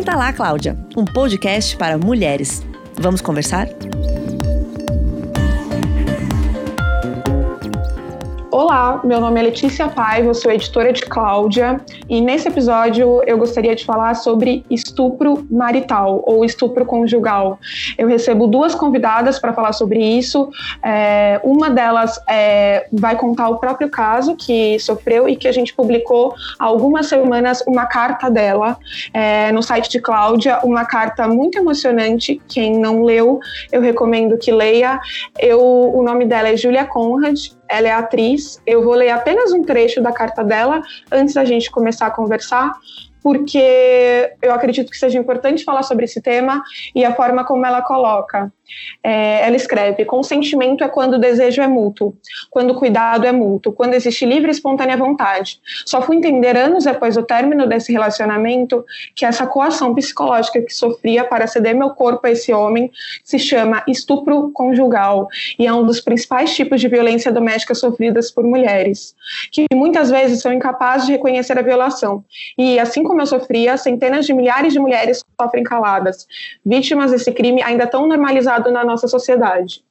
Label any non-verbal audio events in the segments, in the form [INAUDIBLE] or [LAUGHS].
Senta lá, Cláudia, um podcast para mulheres. Vamos conversar? Olá, meu nome é Letícia Paiva, sou editora de Cláudia e nesse episódio eu gostaria de falar sobre estupro marital ou estupro conjugal. Eu recebo duas convidadas para falar sobre isso. É, uma delas é, vai contar o próprio caso que sofreu e que a gente publicou há algumas semanas uma carta dela é, no site de Cláudia, uma carta muito emocionante. Quem não leu, eu recomendo que leia. Eu, o nome dela é Julia Conrad ela é atriz. Eu vou ler apenas um trecho da carta dela antes da gente começar a conversar, porque eu acredito que seja importante falar sobre esse tema e a forma como ela coloca. É, ela escreve: consentimento é quando o desejo é mútuo, quando o cuidado é mútuo, quando existe livre e espontânea vontade. Só fui entender anos depois do término desse relacionamento que essa coação psicológica que sofria para ceder meu corpo a esse homem se chama estupro conjugal e é um dos principais tipos de violência doméstica sofridas por mulheres, que muitas vezes são incapazes de reconhecer a violação. E assim como eu sofria, centenas de milhares de mulheres sofrem caladas, vítimas desse crime ainda tão normalizados na nossa sociedade.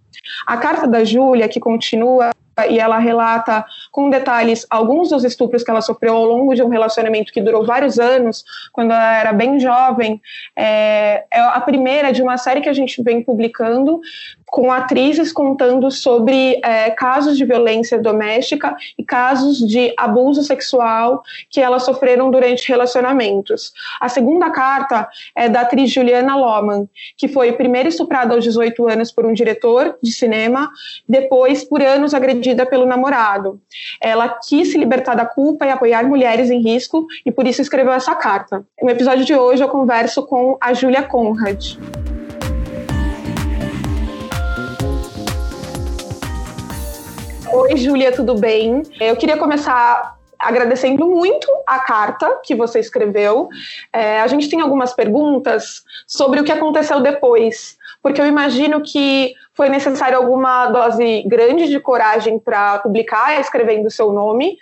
A carta da Júlia, que continua e ela relata com detalhes alguns dos estupros que ela sofreu ao longo de um relacionamento que durou vários anos, quando ela era bem jovem. É, é a primeira de uma série que a gente vem publicando com atrizes contando sobre é, casos de violência doméstica e casos de abuso sexual que elas sofreram durante relacionamentos. A segunda carta é da atriz Juliana Loman, que foi primeiro estuprada aos 18 anos por um diretor de cinema, depois por anos agredida pelo namorado. Ela quis se libertar da culpa e apoiar mulheres em risco e por isso escreveu essa carta. No episódio de hoje eu converso com a Julia Conrad. Oi, Júlia, tudo bem? Eu queria começar agradecendo muito a carta que você escreveu. É, a gente tem algumas perguntas sobre o que aconteceu depois, porque eu imagino que foi necessário alguma dose grande de coragem para publicar escrevendo o seu nome,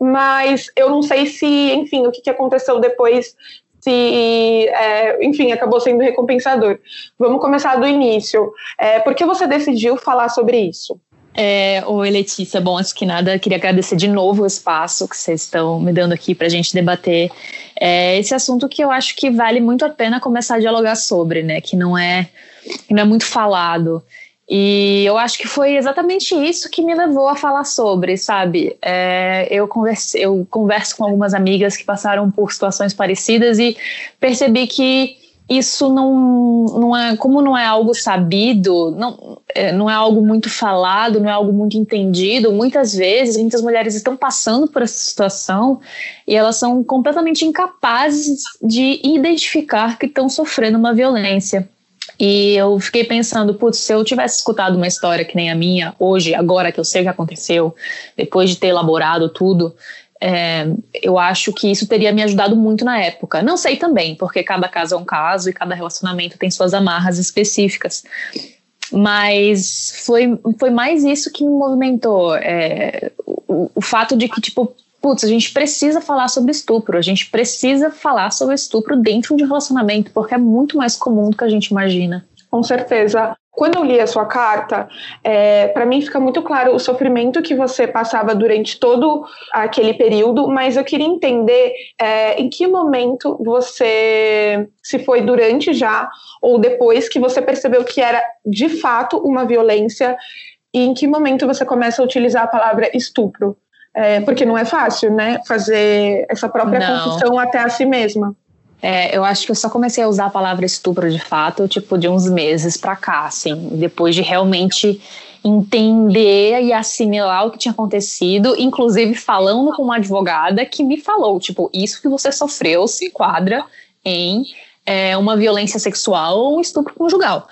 mas eu não sei se, enfim, o que, que aconteceu depois se, é, enfim, acabou sendo recompensador. Vamos começar do início. É, por que você decidiu falar sobre isso? É, Oi, Letícia. Bom, antes que nada, queria agradecer de novo o espaço que vocês estão me dando aqui para a gente debater é, esse assunto que eu acho que vale muito a pena começar a dialogar sobre, né? Que não é, que não é muito falado. E eu acho que foi exatamente isso que me levou a falar sobre, sabe? É, eu, converse, eu converso com algumas amigas que passaram por situações parecidas e percebi que isso não, não é, como não é algo sabido, não é, não é algo muito falado, não é algo muito entendido, muitas vezes muitas mulheres estão passando por essa situação e elas são completamente incapazes de identificar que estão sofrendo uma violência. E eu fiquei pensando, putz, se eu tivesse escutado uma história que nem a minha, hoje, agora que eu sei o que aconteceu, depois de ter elaborado tudo, é, eu acho que isso teria me ajudado muito na época. Não sei também, porque cada caso é um caso e cada relacionamento tem suas amarras específicas. Mas foi, foi mais isso que me movimentou. É, o, o fato de que, tipo, putz, a gente precisa falar sobre estupro, a gente precisa falar sobre estupro dentro de um relacionamento, porque é muito mais comum do que a gente imagina. Com certeza. Quando eu li a sua carta, é, para mim fica muito claro o sofrimento que você passava durante todo aquele período, mas eu queria entender é, em que momento você, se foi durante já ou depois que você percebeu que era de fato uma violência, e em que momento você começa a utilizar a palavra estupro. É, porque não é fácil, né? Fazer essa própria não. confissão até a si mesma. É, eu acho que eu só comecei a usar a palavra estupro de fato, tipo, de uns meses pra cá, assim, depois de realmente entender e assimilar o que tinha acontecido, inclusive falando com uma advogada que me falou, tipo, isso que você sofreu se enquadra em é, uma violência sexual ou um estupro conjugal.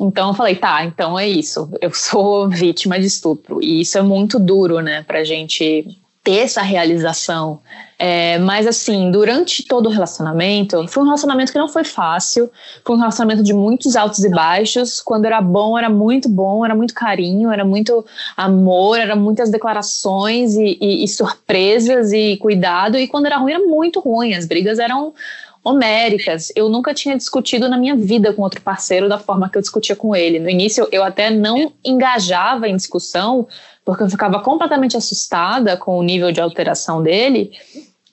Então eu falei, tá, então é isso, eu sou [LAUGHS] vítima de estupro. E isso é muito duro, né, pra gente ter essa realização. É, mas assim, durante todo o relacionamento, foi um relacionamento que não foi fácil, foi um relacionamento de muitos altos e baixos. Quando era bom, era muito bom, era muito carinho, era muito amor, era muitas declarações e, e, e surpresas e cuidado. E quando era ruim, era muito ruim. As brigas eram homéricas. Eu nunca tinha discutido na minha vida com outro parceiro da forma que eu discutia com ele. No início, eu até não engajava em discussão, porque eu ficava completamente assustada com o nível de alteração dele.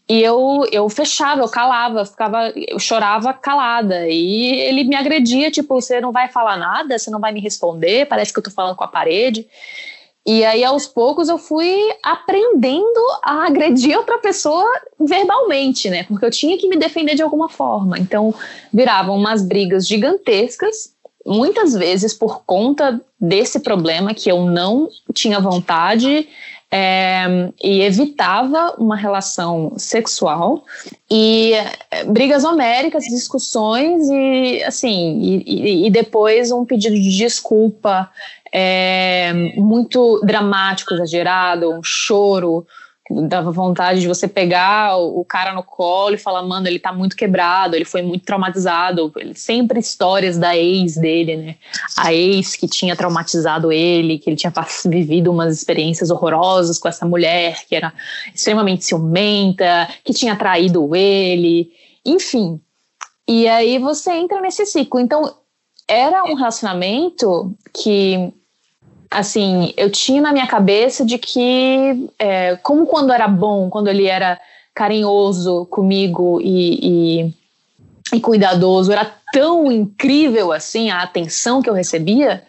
E eu, eu fechava, eu calava, ficava, eu chorava calada. E ele me agredia, tipo, você não vai falar nada, você não vai me responder, parece que eu tô falando com a parede. E aí, aos poucos, eu fui aprendendo a agredir outra pessoa verbalmente, né? Porque eu tinha que me defender de alguma forma. Então, viravam umas brigas gigantescas, muitas vezes por conta desse problema que eu não tinha vontade é, e evitava uma relação sexual e é, brigas homéricas, discussões e assim e, e, depois um pedido de desculpa é, muito dramático, exagerado, um choro, dava vontade de você pegar o, cara no colo e falar, mano, ele tá muito quebrado, ele foi muito traumatizado. Sempre histórias da ex dele, né? A ex que tinha traumatizado ele, que ele tinha vivido umas experiências horrorosas com essa mulher, que era extremamente ciumenta, que tinha traído ele, enfim. E aí você entra nesse ciclo. Então, era um relacionamento que assim, eu tinha na minha cabeça de que, é, como quando era bom, quando ele era carinhoso comigo e, e, e cuidadoso, era tão incrível assim a atenção que eu recebia,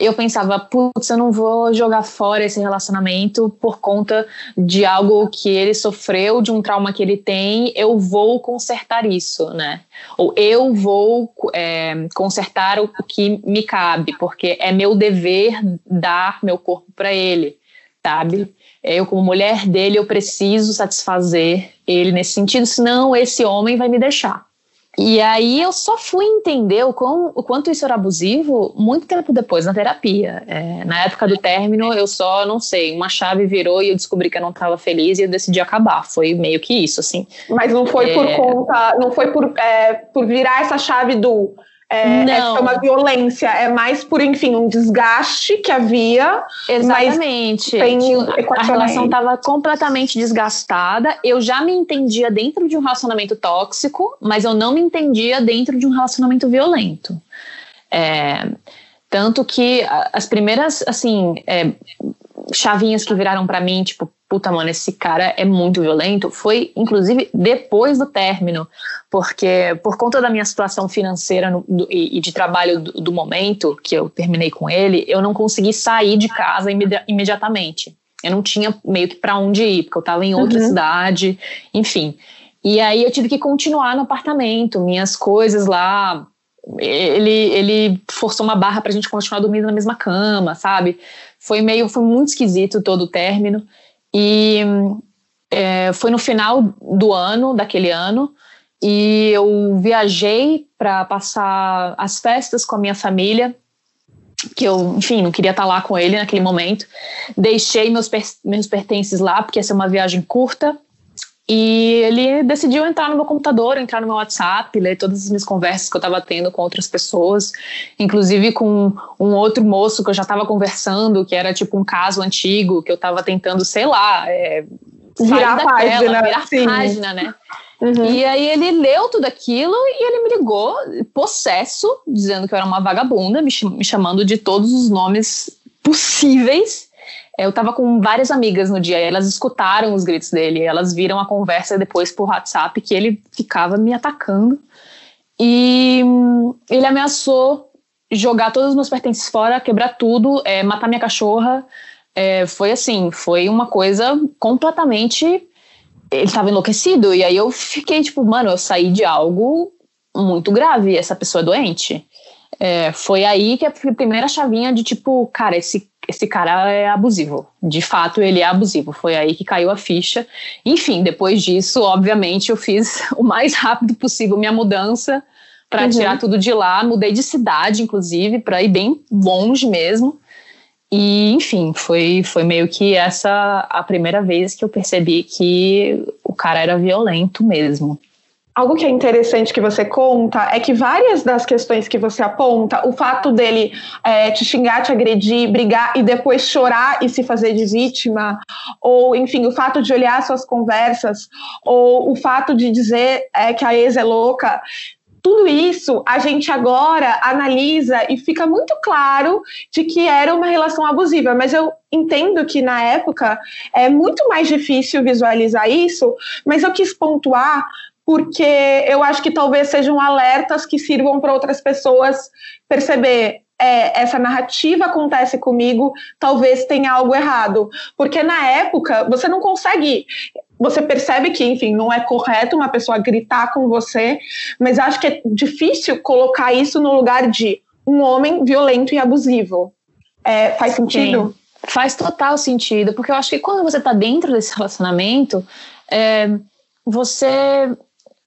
eu pensava, putz, eu não vou jogar fora esse relacionamento por conta de algo que ele sofreu, de um trauma que ele tem, eu vou consertar isso, né? Ou eu vou é, consertar o que me cabe, porque é meu dever dar meu corpo para ele, sabe? Eu, como mulher dele, eu preciso satisfazer ele nesse sentido, senão esse homem vai me deixar. E aí eu só fui entender o, quão, o quanto isso era abusivo muito tempo depois, na terapia. É, na época do término, eu só, não sei, uma chave virou e eu descobri que eu não estava feliz e eu decidi acabar. Foi meio que isso, assim. Mas não foi é... por conta, não foi por, é, por virar essa chave do é, não. é uma violência, é mais por, enfim, um desgaste que havia. Exatamente. a relação estava completamente desgastada. Eu já me entendia dentro de um relacionamento tóxico, mas eu não me entendia dentro de um relacionamento violento. É, tanto que as primeiras, assim, é, chavinhas que viraram para mim, tipo, puta, mano, esse cara é muito violento, foi inclusive depois do término, porque por conta da minha situação financeira no, do, e, e, de trabalho do, do, momento que eu terminei com ele, eu não consegui sair de casa imedi imediatamente. Eu não tinha meio que para onde ir, porque eu estava em outra uhum. cidade, enfim. E aí eu tive que continuar no apartamento, minhas coisas lá. Ele, ele forçou uma barra pra gente continuar dormindo na mesma cama, sabe? Foi meio, foi muito esquisito todo o término. E é, foi no final do ano, daquele ano, e eu viajei para passar as festas com a minha família, que eu, enfim, não queria estar lá com ele naquele momento. Deixei meus, per meus pertences lá, porque ia ser uma viagem curta. E ele decidiu entrar no meu computador, entrar no meu WhatsApp, ler todas as minhas conversas que eu estava tendo com outras pessoas, inclusive com um outro moço que eu já estava conversando, que era tipo um caso antigo, que eu estava tentando, sei lá, é, virar a página, virar sim. página, né? Uhum. E aí ele leu tudo aquilo e ele me ligou, possesso, dizendo que eu era uma vagabunda, me, me chamando de todos os nomes possíveis. Eu estava com várias amigas no dia, elas escutaram os gritos dele, elas viram a conversa depois por WhatsApp que ele ficava me atacando. E hum, ele ameaçou jogar todos os meus pertences fora, quebrar tudo, é, matar minha cachorra. É, foi assim, foi uma coisa completamente. Ele estava enlouquecido, e aí eu fiquei tipo, mano, eu saí de algo muito grave, essa pessoa é doente. É, foi aí que a primeira chavinha de tipo, cara, esse esse cara é abusivo. De fato, ele é abusivo. Foi aí que caiu a ficha. Enfim, depois disso, obviamente, eu fiz [LAUGHS] o mais rápido possível minha mudança para uhum. tirar tudo de lá. Mudei de cidade, inclusive, para ir bem longe mesmo. E, enfim, foi, foi meio que essa a primeira vez que eu percebi que o cara era violento mesmo. Algo que é interessante que você conta é que várias das questões que você aponta, o fato dele é, te xingar, te agredir, brigar e depois chorar e se fazer de vítima, ou enfim, o fato de olhar suas conversas, ou o fato de dizer é, que a ex é louca, tudo isso a gente agora analisa e fica muito claro de que era uma relação abusiva, mas eu entendo que na época é muito mais difícil visualizar isso, mas eu quis pontuar porque eu acho que talvez sejam alertas que sirvam para outras pessoas perceber é, essa narrativa acontece comigo, talvez tenha algo errado. Porque na época você não consegue. Você percebe que, enfim, não é correto uma pessoa gritar com você, mas acho que é difícil colocar isso no lugar de um homem violento e abusivo. É, faz sentido? Sim, faz total sentido, porque eu acho que quando você está dentro desse relacionamento, é, você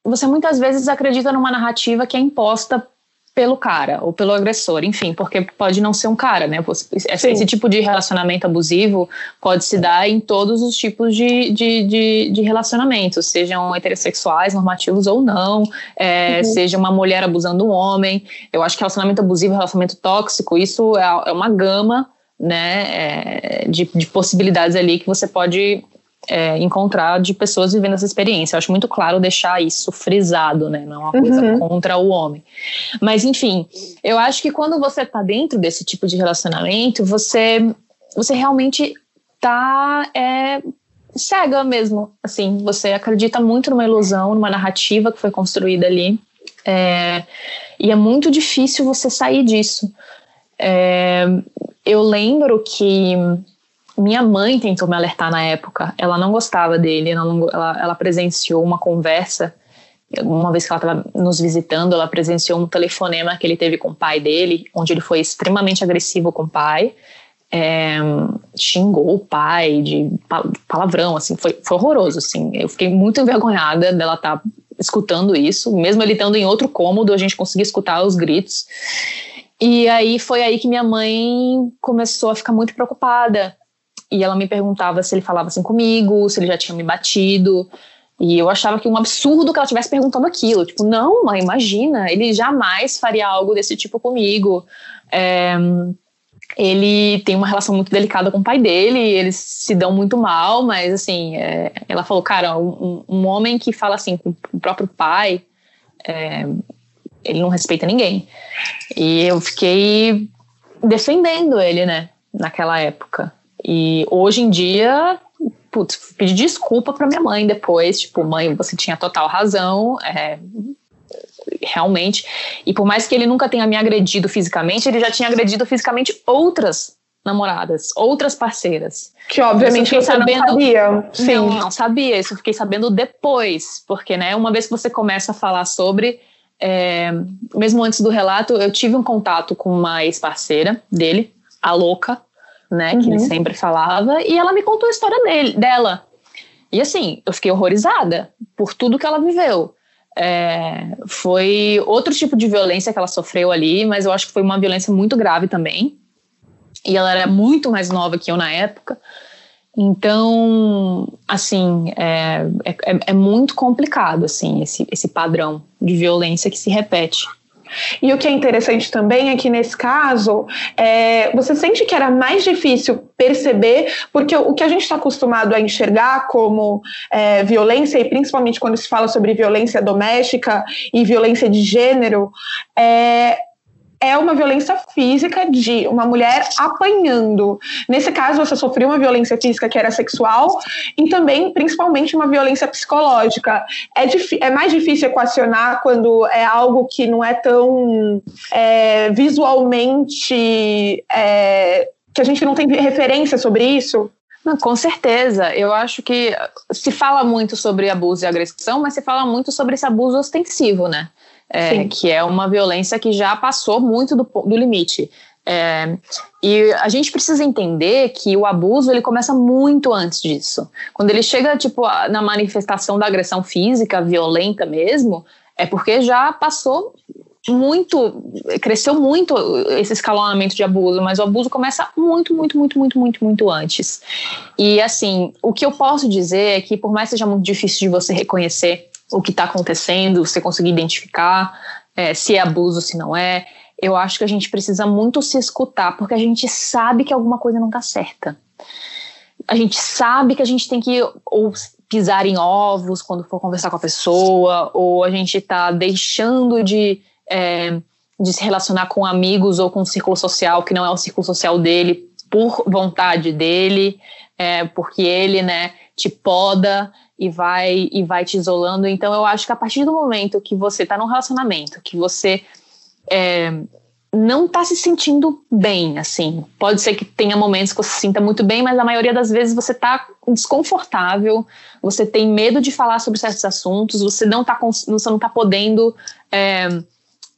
você muitas vezes acredita numa narrativa que é imposta pelo cara ou pelo agressor, enfim, porque pode não ser um cara, né? Esse, tipo de relacionamento abusivo pode se dar em todos os tipos de, de, de, de relacionamentos, sejam heterossexuais, normativos ou não, é, uhum. seja uma mulher abusando um homem. Eu acho que relacionamento abusivo, relacionamento tóxico, isso é, é uma gama né, é, de, de possibilidades ali que você pode é, encontrar de pessoas vivendo essa experiência. Eu acho muito claro deixar isso frisado, né? Não é uma coisa uhum. contra o homem. Mas, enfim, eu acho que quando você está dentro desse tipo de relacionamento, você, você realmente tá é, cega mesmo. Assim, você acredita muito numa ilusão, numa narrativa que foi construída ali. É, e é muito difícil você sair disso. É, eu lembro que minha mãe tentou me alertar na época. Ela não gostava dele, ela, não, ela, ela presenciou uma conversa. Uma vez que ela estava nos visitando, ela presenciou um telefonema que ele teve com o pai dele, onde ele foi extremamente agressivo com o pai. É, xingou o pai de palavrão, assim, foi, foi horroroso, assim. Eu fiquei muito envergonhada dela estar tá escutando isso, mesmo ele estando em outro cômodo, a gente conseguia escutar os gritos. E aí foi aí que minha mãe começou a ficar muito preocupada, e ela me perguntava se ele falava assim comigo, se ele já tinha me batido. E eu achava que um absurdo que ela estivesse perguntando aquilo. Tipo, não, mãe, imagina, ele jamais faria algo desse tipo comigo. É, ele tem uma relação muito delicada com o pai dele, eles se dão muito mal, mas assim, é, ela falou, cara, um, um, homem que fala assim com o próprio pai, é, ele não respeita ninguém. E eu fiquei defendendo ele, né, naquela época. E hoje em dia, putz, pedi desculpa para minha mãe depois, tipo, mãe, você tinha total razão, é, realmente. E por mais que ele nunca tenha me agredido fisicamente, ele já tinha agredido fisicamente outras namoradas, outras parceiras. Que obviamente você sabendo, não sabia. Sim. Não, não sabia, isso eu fiquei sabendo depois, porque, né, uma vez que você começa a falar sobre, é, mesmo antes do relato, eu tive um contato com uma ex-parceira dele, a louca, né? Uhum. Que ele uhum. sempre falava. E ela me contou a história dele, dela. E assim, eu fiquei horrorizada por tudo que ela viveu. É, foi outro tipo de violência que ela sofreu ali, mas eu acho que foi uma violência muito grave também. E ela era muito mais nova que eu na época. Então, assim, é, é, é muito complicado, assim, esse, esse padrão de violência que se repete. E o que é interessante também é que nesse caso, é, você sente que era mais difícil perceber, porque o que a gente está acostumado a enxergar como é, violência, e principalmente quando se fala sobre violência doméstica e violência de gênero, é, é uma violência física de uma mulher apanhando. Nesse caso, você sofreu uma violência física que era sexual e também, principalmente, uma violência psicológica. É, é mais difícil equacionar quando é algo que não é tão é, visualmente. É, que a gente não tem referência sobre isso? Não, com certeza. Eu acho que se fala muito sobre abuso e agressão, mas se fala muito sobre esse abuso ostensivo, né? É, que é uma violência que já passou muito do, do limite. É, e a gente precisa entender que o abuso ele começa muito antes disso. Quando ele chega tipo na manifestação da agressão física, violenta mesmo, é porque já passou muito, cresceu muito esse escalonamento de abuso, mas o abuso começa muito, muito, muito, muito, muito, muito antes. E assim, o que eu posso dizer é que por mais que seja muito difícil de você reconhecer o que está acontecendo, você conseguir identificar é, se é abuso, se não é. Eu acho que a gente precisa muito se escutar, porque a gente sabe que alguma coisa não está certa. A gente sabe que a gente tem que ou pisar em ovos quando for conversar com a pessoa, ou a gente está deixando de, é, de se relacionar com amigos ou com um círculo social que não é o círculo social dele por vontade dele, é, porque ele, né, te poda e vai e vai te isolando. Então eu acho que a partir do momento que você está num relacionamento, que você é, não está se sentindo bem, assim, pode ser que tenha momentos que você se sinta muito bem, mas a maioria das vezes você está desconfortável, você tem medo de falar sobre certos assuntos, você não está você não tá podendo é,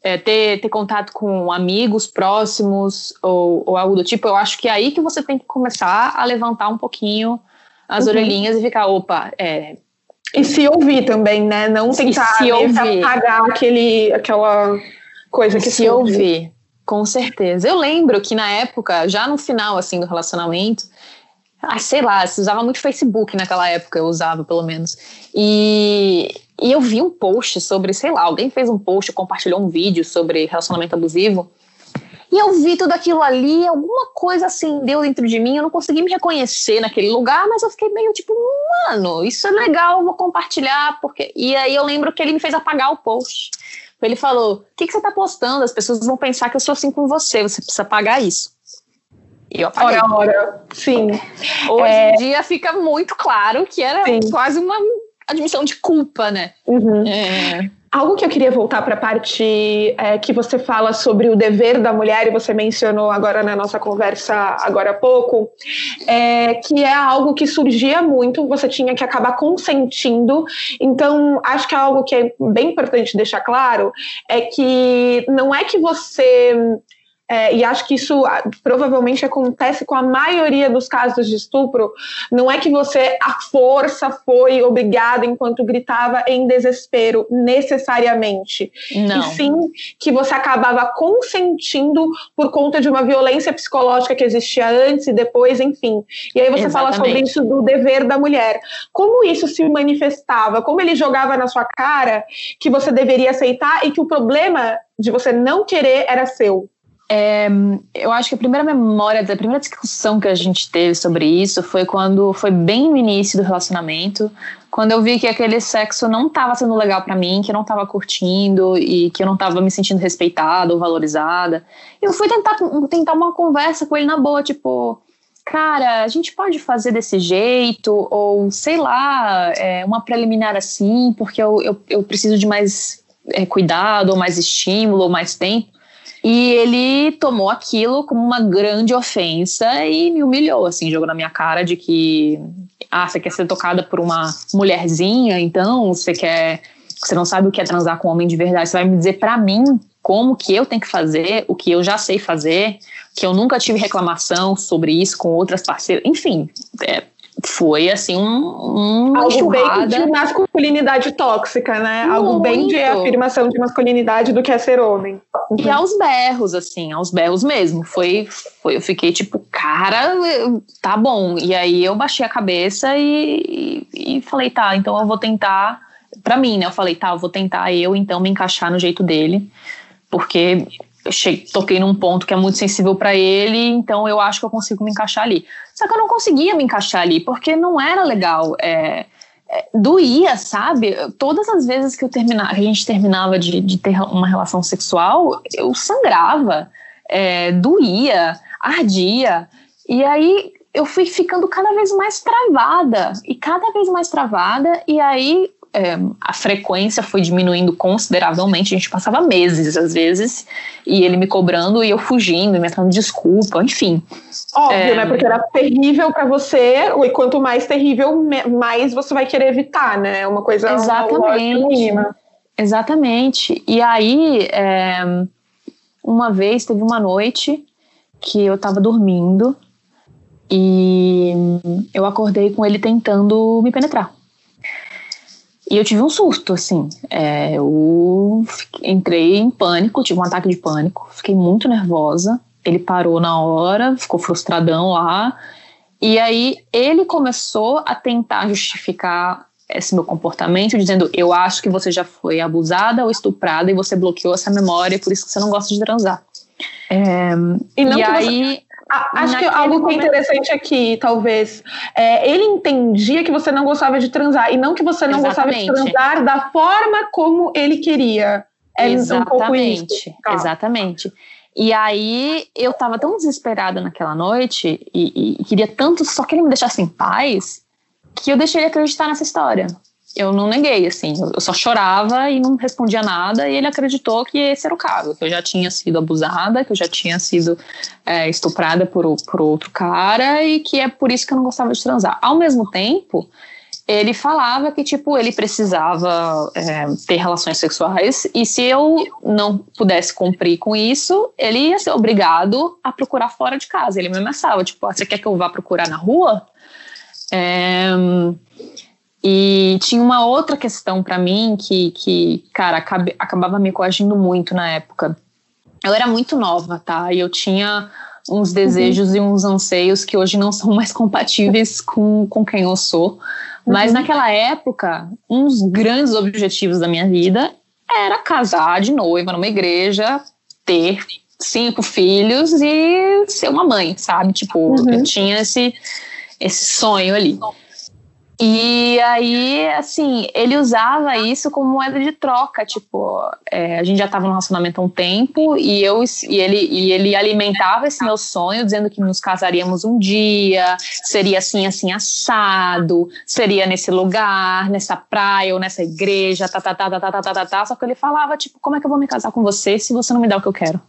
é, ter, ter contato com amigos próximos ou, ou algo do tipo. Eu acho que é aí que você tem que começar a levantar um pouquinho as uhum. orelhinhas e ficar, opa, é. E se ouvir também, né? Não tentar se ouvir. apagar aquele, aquela coisa que se ouvir. Com certeza. Eu lembro que na época, já no final assim do relacionamento, ah, sei lá, se usava muito Facebook naquela época, eu usava pelo menos. E, e eu vi um post sobre, sei lá, alguém fez um post, compartilhou um vídeo sobre relacionamento abusivo. E eu vi tudo aquilo ali, alguma coisa acendeu dentro de mim, eu não consegui me reconhecer naquele lugar, mas eu fiquei meio tipo, mano, isso é legal, vou compartilhar, porque. E aí eu lembro que ele me fez apagar o post. Ele falou: o que, que você tá postando? As pessoas vão pensar que eu sou assim com você, você precisa pagar isso. E eu apaguei. Ora, ora, sim. Hoje é... em dia fica muito claro que era sim. quase uma admissão de culpa, né? Uhum. É. Algo que eu queria voltar para a parte é, que você fala sobre o dever da mulher, e você mencionou agora na nossa conversa, agora há pouco, é, que é algo que surgia muito, você tinha que acabar consentindo. Então, acho que é algo que é bem importante deixar claro, é que não é que você é, e acho que isso ah, provavelmente acontece com a maioria dos casos de estupro, não é que você, a força, foi obrigada enquanto gritava em desespero, necessariamente. Não. E sim que você acabava consentindo por conta de uma violência psicológica que existia antes e depois, enfim. E aí você Exatamente. fala sobre isso do dever da mulher. Como isso se manifestava? Como ele jogava na sua cara que você deveria aceitar e que o problema de você não querer era seu? É, eu acho que a primeira memória, a primeira discussão que a gente teve sobre isso foi quando foi bem no início do relacionamento, quando eu vi que aquele sexo não estava sendo legal para mim, que eu não estava curtindo e que eu não estava me sentindo respeitada ou valorizada. Eu fui tentar, tentar uma conversa com ele na boa, tipo, cara, a gente pode fazer desse jeito, ou sei lá, é, uma preliminar assim, porque eu, eu, eu preciso de mais é, cuidado, ou mais estímulo, ou mais tempo. E ele tomou aquilo como uma grande ofensa e me humilhou, assim, jogou na minha cara de que, ah, você quer ser tocada por uma mulherzinha, então? Você quer, você não sabe o que é transar com um homem de verdade, você vai me dizer para mim como que eu tenho que fazer, o que eu já sei fazer, que eu nunca tive reclamação sobre isso com outras parceiras, enfim, é, foi assim um, algo bem de masculinidade tóxica, né? Muito. Algo bem de afirmação de masculinidade do que é ser homem. E aos berros, assim, aos berros mesmo. Foi, foi eu fiquei tipo, cara, tá bom. E aí eu baixei a cabeça e, e, e falei, tá, então eu vou tentar. Pra mim, né? Eu falei, tá, eu vou tentar eu então me encaixar no jeito dele, porque cheguei, toquei num ponto que é muito sensível para ele, então eu acho que eu consigo me encaixar ali. Só que eu não conseguia me encaixar ali, porque não era legal. É, é, doía, sabe? Todas as vezes que eu terminava, a gente terminava de, de ter uma relação sexual, eu sangrava, é, doía, ardia. E aí eu fui ficando cada vez mais travada, e cada vez mais travada, e aí é, a frequência foi diminuindo consideravelmente. A gente passava meses, às vezes, e ele me cobrando e eu fugindo, me dando desculpa, enfim. Óbvio, é, né? Porque era terrível para você, e quanto mais terrível, mais você vai querer evitar, né? Uma coisa Exatamente. Mínima. Exatamente. E aí, é, uma vez, teve uma noite que eu tava dormindo e eu acordei com ele tentando me penetrar. E eu tive um susto, assim. É, eu entrei em pânico, tive um ataque de pânico, fiquei muito nervosa. Ele parou na hora, ficou frustradão lá. E aí ele começou a tentar justificar esse meu comportamento, dizendo eu acho que você já foi abusada ou estuprada e você bloqueou essa memória, por isso que você não gosta de transar. É, e, e aí. Você... Acho que algo momento... que é interessante aqui, talvez, é, ele entendia que você não gostava de transar e não que você não Exatamente. gostava de transar da forma como ele queria. É exatamente, um tá. exatamente. E aí eu tava tão desesperada naquela noite e, e, queria tanto só que ele me deixasse em paz que eu deixei ele acreditar nessa história. Eu não neguei, assim, eu só chorava e não respondia nada, e ele acreditou que esse era o caso, que eu já tinha sido abusada, que eu já tinha sido é, estuprada por, por outro cara e que é por isso que eu não gostava de transar. Ao mesmo tempo, ele falava que, tipo, ele precisava é, ter relações sexuais e se eu não pudesse cumprir com isso, ele ia ser obrigado a procurar fora de casa. Ele me ameaçava, tipo, ah, você quer que eu vá procurar na rua? É, e tinha uma outra questão para mim que, que cara, acabe, acabava me coagindo muito na época. Eu era muito nova, tá? E eu tinha uns desejos uhum. e uns anseios que hoje não [LAUGHS] são mais compatíveis com, com quem eu sou. Mas uhum. naquela época, um dos grandes objetivos da minha vida era casar de noiva numa igreja, ter cinco filhos e ser uma mãe, sabe? Tipo, uhum. eu tinha esse, esse sonho ali. E aí, assim, ele usava isso como moeda de troca, tipo, é, a gente já estava no relacionamento há um tempo e eu e ele e ele alimentava esse meu sonho, dizendo que nos casaríamos um dia, seria assim, assim assado, seria nesse lugar, nessa praia ou nessa igreja, tá, tá, tá, tá, tá, tá, tá, tá, tá. Só que ele falava, tipo, como é que eu vou me casar com você se você não me dá o que eu quero?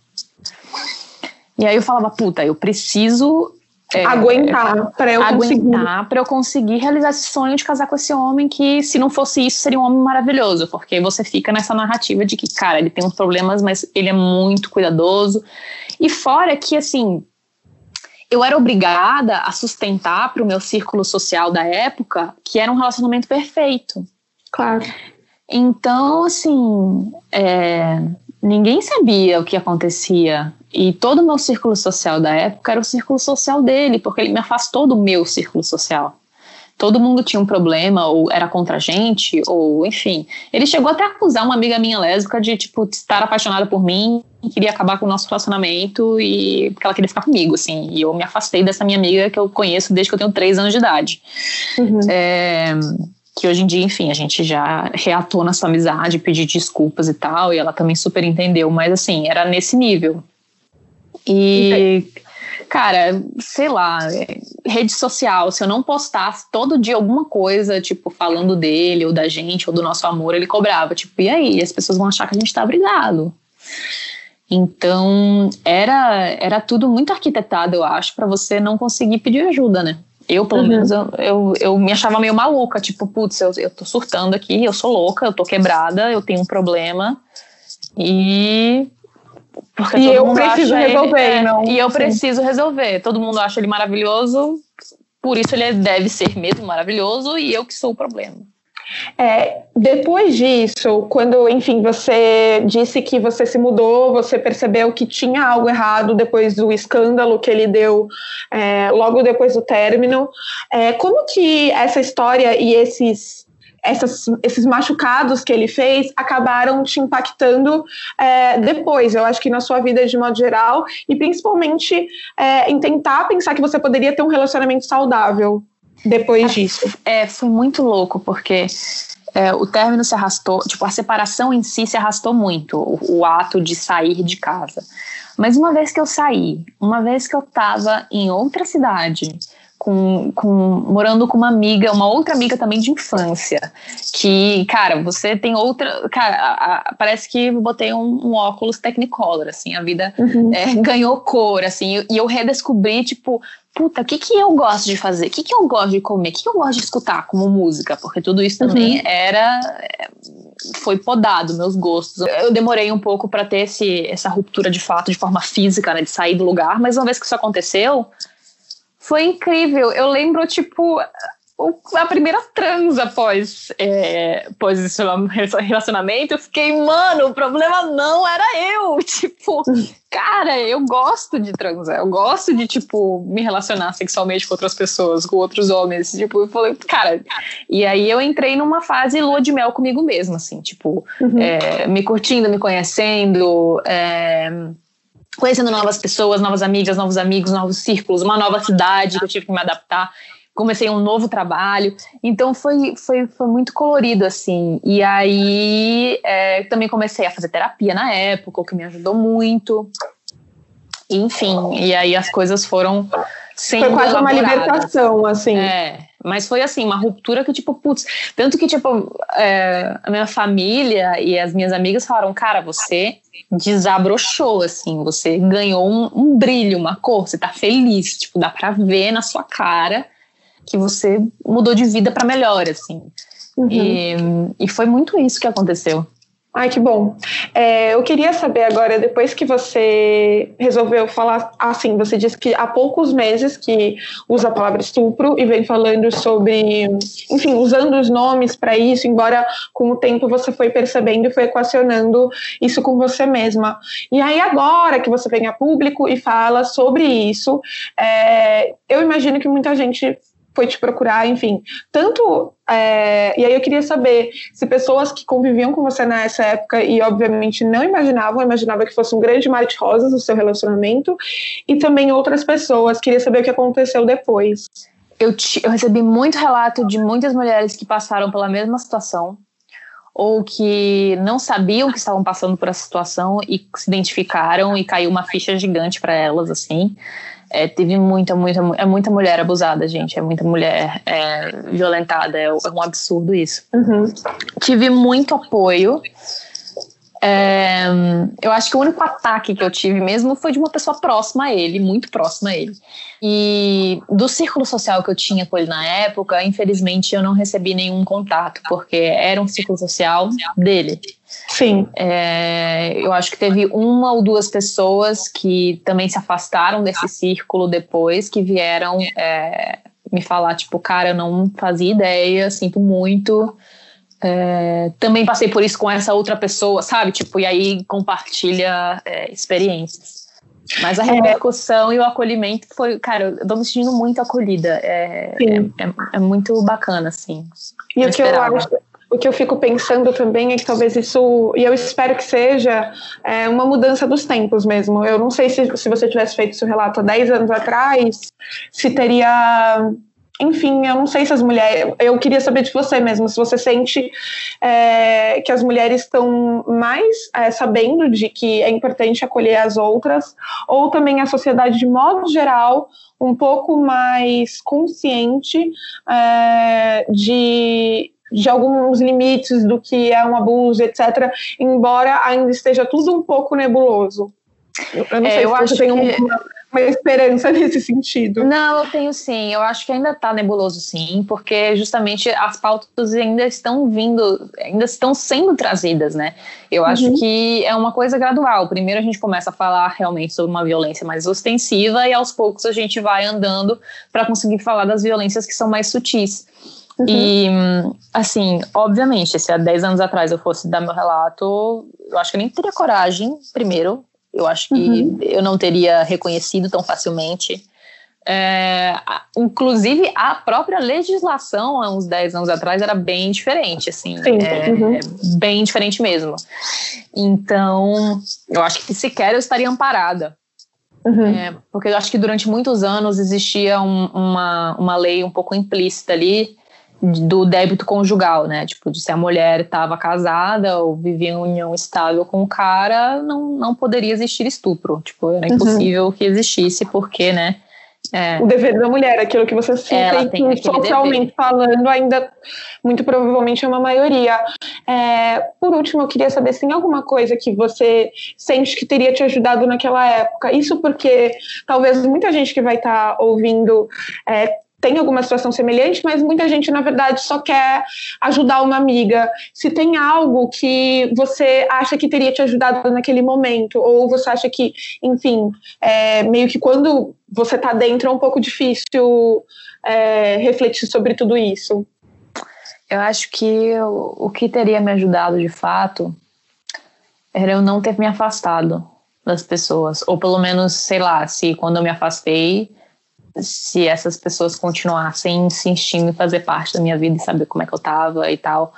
E aí eu falava, puta, eu preciso é, aguentar para eu aguentar para eu conseguir realizar esse sonho de casar com esse homem que se não fosse isso seria um homem maravilhoso porque você fica nessa narrativa de que cara ele tem uns problemas mas ele é muito cuidadoso. E fora que assim eu era obrigada a sustentar para o meu círculo social da época que era um relacionamento perfeito. Claro. Então assim é, ninguém sabia o que acontecia e todo o meu círculo social da época era o círculo social dele, porque ele me afastou do meu círculo social. Todo mundo tinha um problema, ou era contra a gente, ou enfim. Ele chegou até a acusar uma amiga minha lésbica de, tipo, estar apaixonada por mim, queria acabar com o nosso relacionamento e porque ela queria ficar comigo, assim. E eu me afastei dessa minha amiga que eu conheço desde que eu tenho três anos de idade. Uhum. É, que hoje em dia, enfim, a gente já reatou nessa amizade, pediu desculpas e tal, e ela também super entendeu, mas assim, era nesse nível. E, cara, sei lá, rede social, se eu não postasse todo dia alguma coisa, tipo, falando dele, ou da gente, ou do nosso amor, ele cobrava, tipo, e aí? As pessoas vão achar que a gente tá brigado. Então, era, era tudo muito arquitetado, eu acho, para você não conseguir pedir ajuda, né? Eu, pelo uhum. menos, eu, eu, eu, me achava meio maluca, tipo, putz, eu, eu tô surtando aqui, eu sou louca, eu tô quebrada, eu tenho um problema. E porque e eu preciso resolver, ele, é, não. E eu sim. preciso resolver. Todo mundo acha ele maravilhoso, por isso ele deve ser mesmo maravilhoso e eu que sou o problema. É, depois disso, quando, enfim, você disse que você se mudou, você percebeu que tinha algo errado depois do escândalo que ele deu é, logo depois do término, é, como que essa história e esses essas, esses machucados que ele fez acabaram te impactando é, depois, eu acho que na sua vida de modo geral, e principalmente é, em tentar pensar que você poderia ter um relacionamento saudável depois é, disso. É, foi muito louco, porque é, o término se arrastou, tipo, a separação em si se arrastou muito, o, o, ato de sair de casa. Mas uma vez que eu saí, uma vez que eu estava em outra cidade, com, com, morando com uma amiga, uma outra amiga também de infância. Que, cara, você tem outra. Cara, a, a, parece que botei um, um, óculos Technicolor, assim, a vida uhum. é, [LAUGHS] ganhou cor, assim, e eu redescobri, tipo, puta, o que, que eu gosto de fazer? O que, que eu gosto de comer? O que, que eu gosto de escutar como música? Porque tudo isso também uhum. era. É, foi podado, meus gostos. Eu demorei um pouco para ter esse, essa ruptura de fato, de forma física, né, de sair do lugar, mas uma vez que isso aconteceu foi incrível. Eu lembro, tipo, a primeira transa após, é, esse relacionamento, eu fiquei, mano, o problema não era eu. [LAUGHS] Tipo, cara, eu gosto de transar, eu gosto de, tipo, me relacionar sexualmente com outras pessoas, com outros homens. Tipo, eu falei, cara. E aí eu entrei numa fase lua de mel comigo mesma, assim, tipo, uhum. é, me curtindo, me conhecendo. É, conhecendo novas pessoas, novas amigas, novos amigos, novos círculos, uma nova cidade que eu tive que me adaptar. Comecei um novo trabalho, então foi, foi, foi muito colorido, assim, e aí é, também comecei a fazer terapia na época, o que me ajudou muito, enfim, e aí as coisas foram sendo Foi quase uma libertação, assim. É, mas foi assim, uma ruptura que, tipo, putz, tanto que, tipo, é, a minha família e as minhas amigas falaram, cara, você desabrochou, assim, você ganhou um, um brilho, uma cor, você tá feliz, tipo, dá pra ver na sua cara que você mudou de vida para melhor, assim. Uhum. E, e foi muito isso que aconteceu. Ai, que bom. É, eu queria saber agora, depois que você resolveu falar assim, você disse que há poucos meses que usa a palavra estupro e vem falando sobre, enfim, usando os nomes para isso, embora com o tempo você foi percebendo e foi equacionando isso com você mesma. E aí agora que você vem a público e fala sobre isso, é, eu imagino que muita gente foi te procurar, enfim. Tanto. É, e aí eu queria saber se pessoas que conviviam com você nessa época e, obviamente, não imaginavam, imaginavam que fosse um grande mar de rosas o seu relacionamento, e também outras pessoas, queria saber o que aconteceu depois. Eu, eu recebi muito relato de muitas mulheres que passaram pela mesma situação, ou que não sabiam que estavam passando por essa situação e se identificaram e caiu uma ficha gigante para elas, assim. É, teve muita, muita, é muita mulher abusada, gente. É muita mulher é, violentada. É, é, um absurdo isso. Uhum. Tive muito apoio. É, eu acho que o único ataque que eu tive mesmo foi de uma pessoa próxima a ele, muito próxima a ele. E do círculo social que eu tinha com ele na época, infelizmente eu não recebi nenhum contato, porque era um círculo social dele. Sim. É, eu acho que teve uma ou duas pessoas que também se afastaram desse círculo depois, que vieram é, me falar, tipo, cara, eu não fazia ideia, sinto muito. É, também passei por isso com essa outra pessoa, sabe? Tipo, e aí compartilha é, experiências. Mas a é. repercussão e o acolhimento foi, cara, eu tô me sentindo muito acolhida. É, é, é, muito bacana, assim. E o que eu acho o que eu fico pensando também é que talvez isso, e eu espero que seja, é, uma mudança dos tempos mesmo. Eu não sei se, se você tivesse feito seu relato há 10 anos atrás, se teria. Enfim, eu não sei se as mulheres. Eu queria saber de você mesmo, se você sente é, que as mulheres estão mais é, sabendo de que é importante acolher as outras, ou também a sociedade de modo geral um pouco mais consciente é, de de alguns limites do que é um abuso, etc., embora ainda esteja tudo um pouco nebuloso. Eu não é, sei eu se acho você tem que... uma, uma, esperança [LAUGHS] nesse sentido. Não, eu tenho sim. Eu acho que ainda está nebuloso sim, porque justamente as pautas ainda estão vindo, ainda estão sendo trazidas, né? Eu acho uhum. que é uma coisa gradual. Primeiro a gente começa a falar realmente sobre uma violência mais ostensiva e aos poucos a gente vai andando para conseguir falar das violências que são mais sutis. Uhum. E, assim, obviamente, se há 10 anos atrás eu fosse dar meu relato, eu acho que eu nem teria coragem, primeiro. Eu acho que uhum. eu não teria reconhecido tão facilmente. É, inclusive, a própria legislação, há uns 10 anos atrás, era bem diferente, assim. Sim, é, uhum. bem diferente mesmo. Então, eu acho que sequer eu estaria amparada. Uhum. É, porque eu acho que durante muitos anos existia um, uma, uma lei um pouco implícita ali do débito conjugal, né? Tipo, de se a mulher estava casada ou vivia em união estável com o cara, não, não poderia existir estupro. Tipo, era uhum. impossível uhum. que existisse, porque, né? É, o dever da mulher, aquilo que você sente que socialmente dever. falando ainda muito provavelmente é uma maioria. É, por último, eu queria saber se tem alguma coisa que você sente que teria te ajudado naquela época. Isso porque talvez muita gente que vai estar tá ouvindo é, tem alguma situação semelhante, mas muita gente, na verdade, só quer ajudar uma amiga. Se tem algo que você acha que teria te ajudado naquele momento, ou você acha que, enfim, é, meio que quando você está dentro é um pouco difícil é, refletir sobre tudo isso. Eu acho que o, o que teria me ajudado de fato era eu não ter me afastado das pessoas, ou pelo menos, sei lá, se quando eu me afastei, se essas pessoas continuassem insistindo em fazer parte da minha vida e saber como é que eu tava e tal.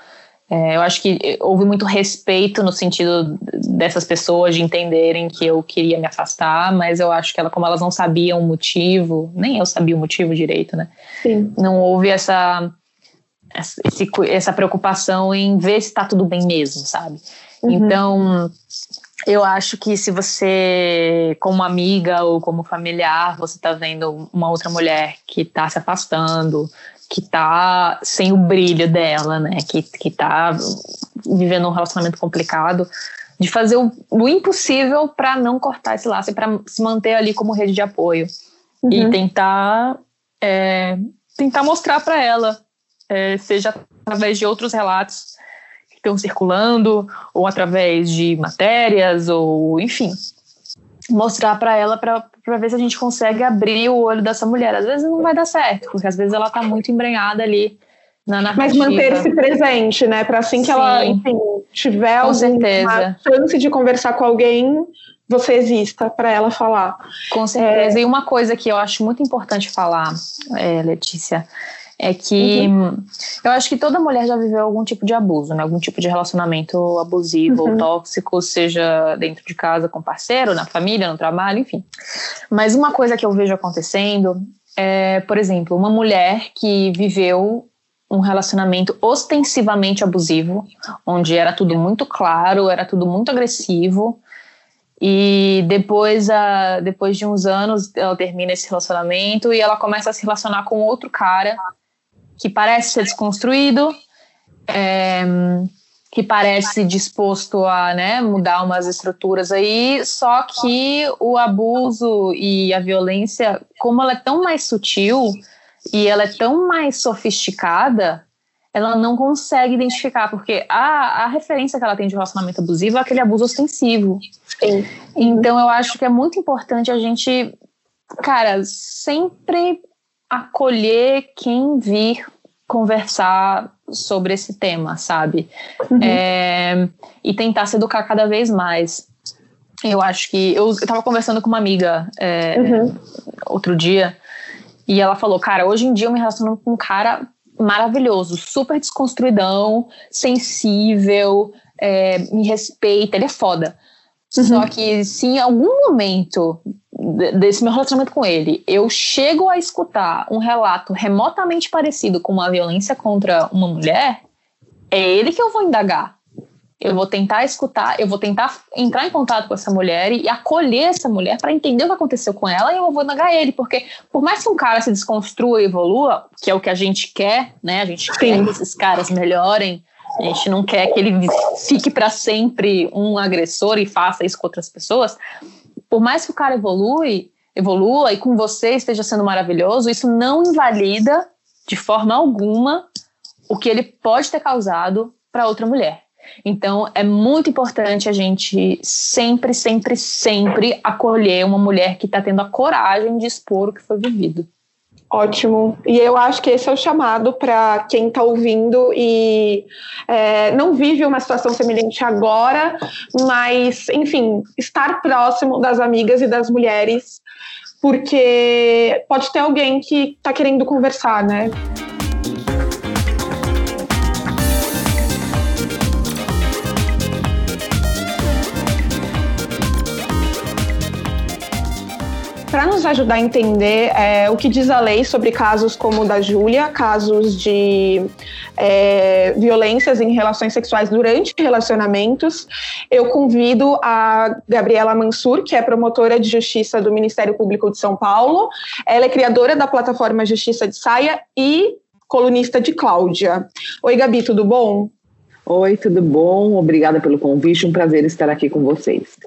É, eu acho que houve muito respeito no sentido dessas pessoas de entenderem que eu queria me afastar, mas eu acho que ela, como elas não sabiam o motivo, nem eu sabia o motivo direito, né? Sim. Não houve essa, essa, essa preocupação em ver se tá tudo bem mesmo, sabe? Uhum. Então, eu acho que se você, como amiga ou como familiar, você está vendo uma outra mulher que está se afastando, que está sem o brilho dela, né? Que, que tá vivendo um relacionamento complicado, de fazer o, o impossível para não cortar esse laço e para se manter ali como rede de apoio. Uhum. E tentar, é, tentar mostrar para ela, é, seja através de outros relatos estão circulando, ou através de matérias, ou enfim, mostrar para ela para ver se a gente consegue abrir o olho dessa mulher. Às vezes não vai dar certo, porque às vezes ela está muito embrenhada ali na narrativa. Mas manter-se presente, né? Para assim que Sim, ela, enfim, tiver certeza. chance de conversar com alguém, você exista para ela falar. Com certeza. É... E uma coisa que eu acho muito importante falar, é, Letícia, é que uhum. eu acho que toda mulher já viveu algum tipo de abuso, né? Algum tipo de relacionamento abusivo uhum. ou tóxico, seja dentro de casa com parceiro, na família, no trabalho, enfim. Mas uma coisa que eu vejo acontecendo é, por exemplo, uma mulher que viveu um relacionamento ostensivamente abusivo, onde era tudo muito claro, era tudo muito agressivo, e depois, a, depois de uns anos, ela termina esse relacionamento e ela começa a se relacionar com outro cara que parece ser desconstruído, é, que parece disposto a né, mudar umas estruturas aí, só que o abuso e a violência, como ela é tão mais sutil e ela é tão mais sofisticada, ela não consegue identificar, porque a, a referência que ela tem de relacionamento abusivo é aquele abuso ostensivo. Sim. Então eu acho que é muito importante a gente, cara, sempre acolher quem vir conversar sobre esse tema, sabe? Uhum. É, e tentar se educar cada vez mais. Eu acho que. Eu, estava conversando com uma amiga é, uhum. outro dia, e ela falou: Cara, hoje em dia eu me relaciono com um cara maravilhoso, super desconstruidão, sensível, é, me respeita, ele é foda. Uhum. Só que se em algum momento desse meu relacionamento com ele, eu chego a escutar um relato remotamente parecido com uma violência contra uma mulher, é ele que eu vou indagar. Eu vou tentar escutar, eu vou tentar entrar em contato com essa mulher e acolher essa mulher para entender o que aconteceu com ela e eu vou negar ele, porque por mais que um cara se desconstrua e evolua, que é o que a gente quer, né? A gente Sim. quer que esses caras melhorem, a gente não quer que ele fique para sempre um agressor e faça isso com outras pessoas por mais que o cara evolui, evolua e com você esteja sendo maravilhoso, isso não invalida de forma alguma o que ele pode ter causado para outra mulher. Então, é muito importante a gente sempre, sempre, sempre acolher uma mulher que está tendo a coragem de expor o que foi vivido. Ótimo. E eu acho que esse é o chamado para quem está ouvindo e é, não vive uma situação semelhante agora, mas, enfim, estar próximo das amigas e das mulheres, porque pode ter alguém que está querendo conversar, né? Para nos ajudar a entender é, o que diz a lei sobre casos como o da Júlia, casos de é, violências em relações sexuais durante relacionamentos, eu convido a Gabriela Mansur, que é promotora de justiça do Ministério Público de São Paulo. Ela é criadora da plataforma Justiça de Saia e colunista de Cláudia. Oi, Gabi, tudo bom? Oi, tudo bom? Obrigada pelo convite, um prazer estar aqui com vocês.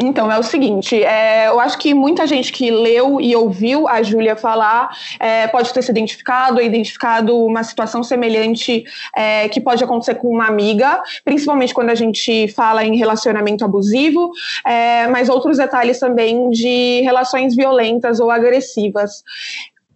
Então, é o seguinte, é, eu acho que muita gente que leu e ouviu a Júlia falar é, pode ter se identificado, identificado uma situação semelhante é, que pode acontecer com uma amiga, principalmente quando a gente fala em relacionamento abusivo, é, mas outros detalhes também de relações violentas ou agressivas.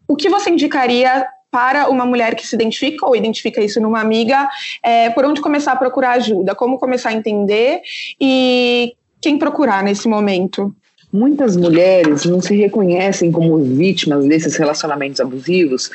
O que você indicaria para uma mulher que se identifica ou identifica isso numa amiga, é, por onde começar a procurar ajuda, como começar a entender e quem procurar nesse momento? Muitas mulheres não se reconhecem como vítimas desses relacionamentos abusivos,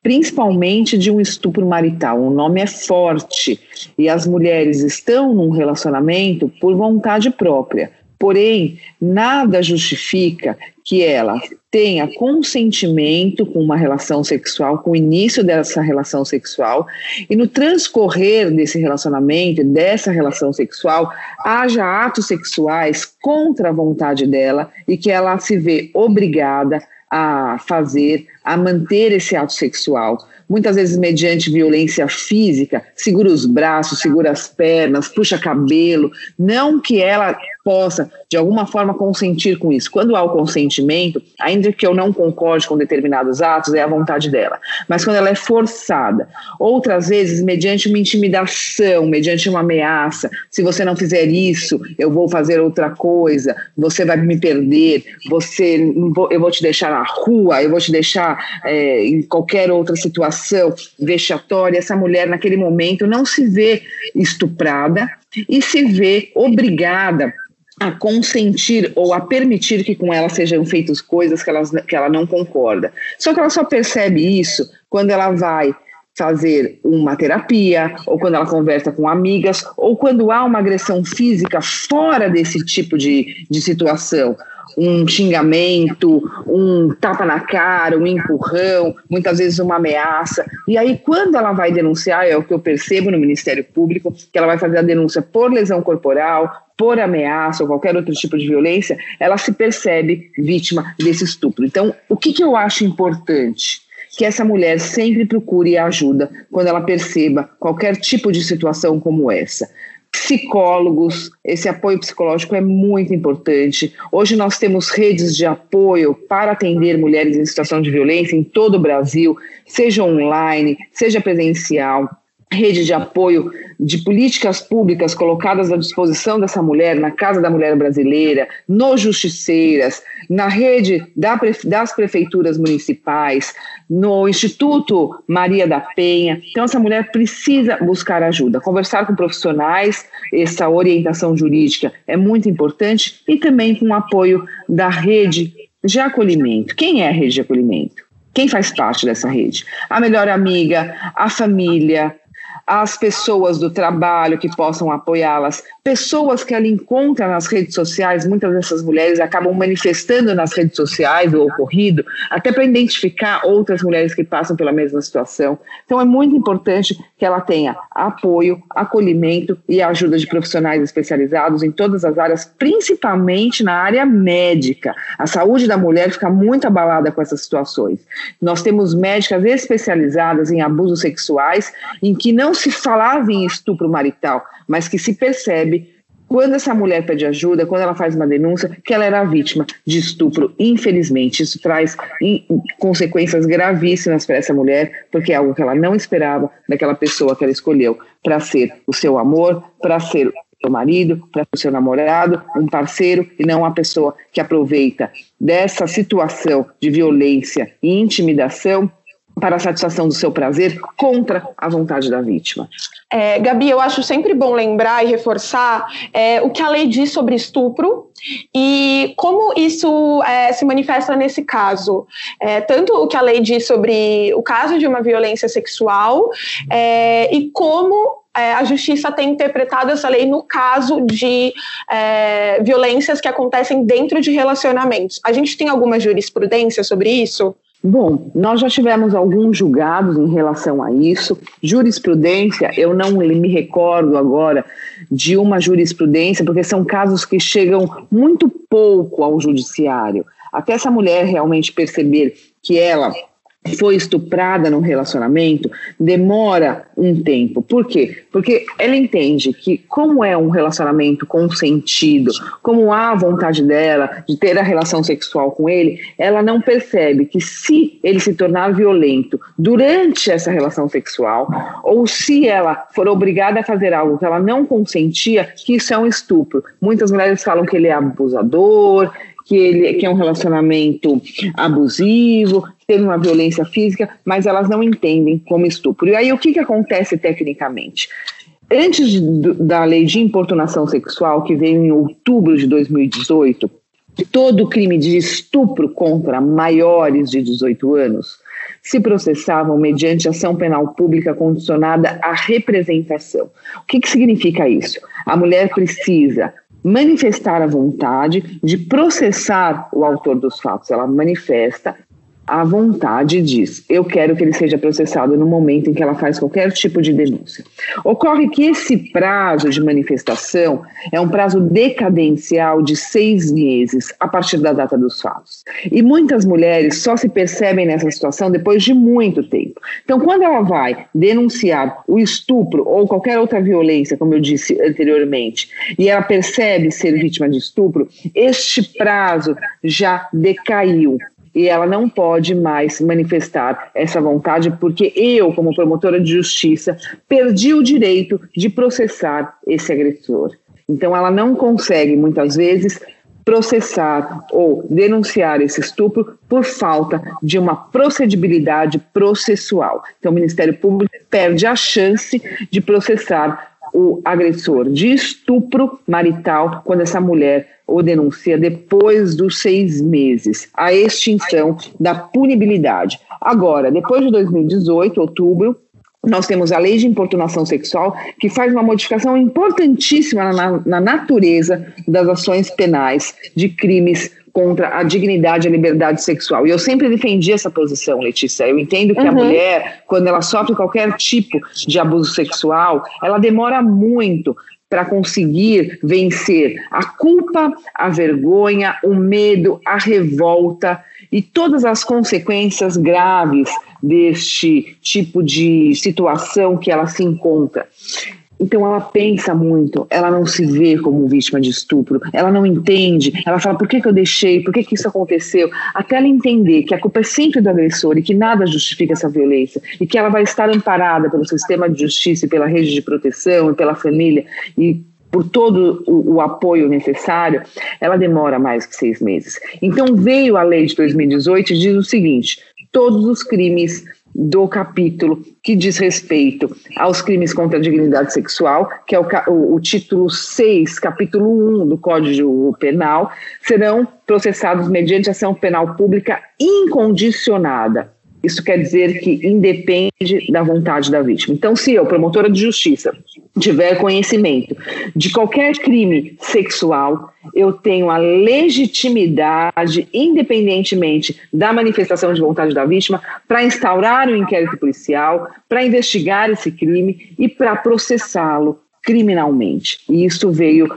principalmente de um estupro marital. O nome é forte e as mulheres estão num relacionamento por vontade própria. Porém, nada justifica que ela tenha consentimento com uma relação sexual, com o início dessa relação sexual, e no transcorrer desse relacionamento, dessa relação sexual, haja atos sexuais contra a vontade dela e que ela se vê obrigada a fazer, a manter esse ato sexual muitas vezes mediante violência física, segura os braços, segura as pernas, puxa cabelo, não que ela possa, de alguma forma, consentir com isso. Quando há o consentimento, ainda que eu não concorde com determinados atos, é a vontade dela. Mas quando ela é forçada, outras vezes, mediante uma intimidação, mediante uma ameaça, se você não fizer isso, eu vou fazer outra coisa, você vai me perder, você, eu vou te deixar na rua, eu vou te deixar é, em qualquer outra situação vexatória. Essa mulher, naquele momento, não se vê estuprada e se vê obrigada a consentir ou a permitir que com ela sejam feitas coisas que ela, que ela não concorda. Só que ela só percebe isso quando ela vai fazer uma terapia, ou quando ela conversa com amigas, ou quando há uma agressão física fora desse tipo de, de situação um xingamento, um tapa na cara, um empurrão, muitas vezes uma ameaça. E aí, quando ela vai denunciar, é o que eu percebo no Ministério Público, que ela vai fazer a denúncia por lesão corporal, por ameaça ou qualquer outro tipo de violência, ela se percebe vítima desse estupro. Então, o que, que eu acho importante? Que essa mulher sempre procure ajuda quando ela perceba qualquer tipo de situação como essa psicólogos, esse apoio psicológico é muito importante. Hoje nós temos redes de apoio para atender mulheres em situação de violência em todo o Brasil, seja online, seja presencial rede de apoio de políticas públicas colocadas à disposição dessa mulher na Casa da Mulher Brasileira, no Justiceiras, na rede das prefeituras municipais, no Instituto Maria da Penha. Então, essa mulher precisa buscar ajuda, conversar com profissionais, essa orientação jurídica é muito importante e também com o apoio da rede de acolhimento. Quem é a rede de acolhimento? Quem faz parte dessa rede? A melhor amiga, a família, as pessoas do trabalho que possam apoiá-las, pessoas que ela encontra nas redes sociais, muitas dessas mulheres acabam manifestando nas redes sociais o ocorrido, até para identificar outras mulheres que passam pela mesma situação. Então é muito importante que ela tenha apoio, acolhimento e ajuda de profissionais especializados em todas as áreas, principalmente na área médica. A saúde da mulher fica muito abalada com essas situações. Nós temos médicas especializadas em abusos sexuais em que não se falava em estupro marital, mas que se percebe quando essa mulher pede ajuda, quando ela faz uma denúncia, que ela era vítima de estupro. Infelizmente, isso traz consequências gravíssimas para essa mulher, porque é algo que ela não esperava daquela pessoa que ela escolheu para ser o seu amor, para ser o seu marido, para ser o seu namorado, um parceiro, e não uma pessoa que aproveita dessa situação de violência e intimidação para a satisfação do seu prazer contra a vontade da vítima. É, Gabi, eu acho sempre bom lembrar e reforçar é, o que a lei diz sobre estupro e como isso é, se manifesta nesse caso. É, tanto o que a lei diz sobre o caso de uma violência sexual é, e como é, a justiça tem interpretado essa lei no caso de violências que acontecem dentro de relacionamentos. A gente tem alguma jurisprudência sobre isso? Bom, nós já tivemos alguns julgados em relação a isso. Jurisprudência, eu não me recordo agora de uma jurisprudência, porque são casos que chegam muito pouco ao judiciário. Até essa mulher realmente perceber que ela foi estuprada num relacionamento, demora um tempo. Por quê? Porque ela entende que, como é um relacionamento consentido, como há a vontade dela de ter a relação sexual com ele, ela não percebe que, se ele se tornar violento durante essa relação sexual, ou se ela for obrigada a fazer algo que ela não consentia, que isso é um estupro. Muitas mulheres falam que ele é abusador, que ele que é um relacionamento abusivo, teve uma violência física, mas elas não entendem como estupro. E aí o que, que acontece tecnicamente? Antes de, da lei de importunação sexual, que veio em outubro de 2018, todo crime de estupro contra maiores de 18 anos se processavam mediante ação penal pública condicionada à representação. O que, que significa isso? A mulher precisa manifestar a vontade de processar o autor dos fatos. Ela manifesta a vontade diz: eu quero que ele seja processado no momento em que ela faz qualquer tipo de denúncia. Ocorre que esse prazo de manifestação é um prazo decadencial de seis meses a partir da data dos fatos. E muitas mulheres só se percebem nessa situação depois de muito tempo. Então, quando ela vai denunciar o estupro ou qualquer outra violência, como eu disse anteriormente, e ela percebe ser vítima de estupro, este prazo já decaiu e ela não pode mais manifestar essa vontade porque eu, como promotora de justiça, perdi o direito de processar esse agressor. Então ela não consegue muitas vezes processar ou denunciar esse estupro por falta de uma procedibilidade processual. Então o Ministério Público perde a chance de processar o agressor de estupro marital quando essa mulher o denuncia depois dos seis meses, a extinção da punibilidade. Agora, depois de 2018, outubro, nós temos a lei de importunação sexual, que faz uma modificação importantíssima na, na natureza das ações penais de crimes contra a dignidade e a liberdade sexual. E eu sempre defendi essa posição, Letícia. Eu entendo que uhum. a mulher, quando ela sofre qualquer tipo de abuso sexual, ela demora muito para conseguir vencer a culpa, a vergonha, o medo, a revolta e todas as consequências graves deste tipo de situação que ela se encontra. Então ela pensa muito, ela não se vê como vítima de estupro, ela não entende, ela fala por que, que eu deixei, por que, que isso aconteceu, até ela entender que a culpa é sempre do agressor e que nada justifica essa violência e que ela vai estar amparada pelo sistema de justiça e pela rede de proteção e pela família e por todo o, o, apoio necessário, ela demora mais que seis meses. Então veio a lei de 2018 e diz o seguinte: todos os crimes do capítulo que diz respeito aos crimes contra a dignidade sexual, que é o, o, o título 6, capítulo 1 do Código Penal, serão processados mediante ação penal pública incondicionada. Isso quer dizer que independe da vontade da vítima. Então, se eu, promotora de justiça, tiver conhecimento de qualquer crime sexual, eu tenho a legitimidade, independentemente da manifestação de vontade da vítima, para instaurar um inquérito policial, para investigar esse crime e para processá-lo criminalmente. E isso veio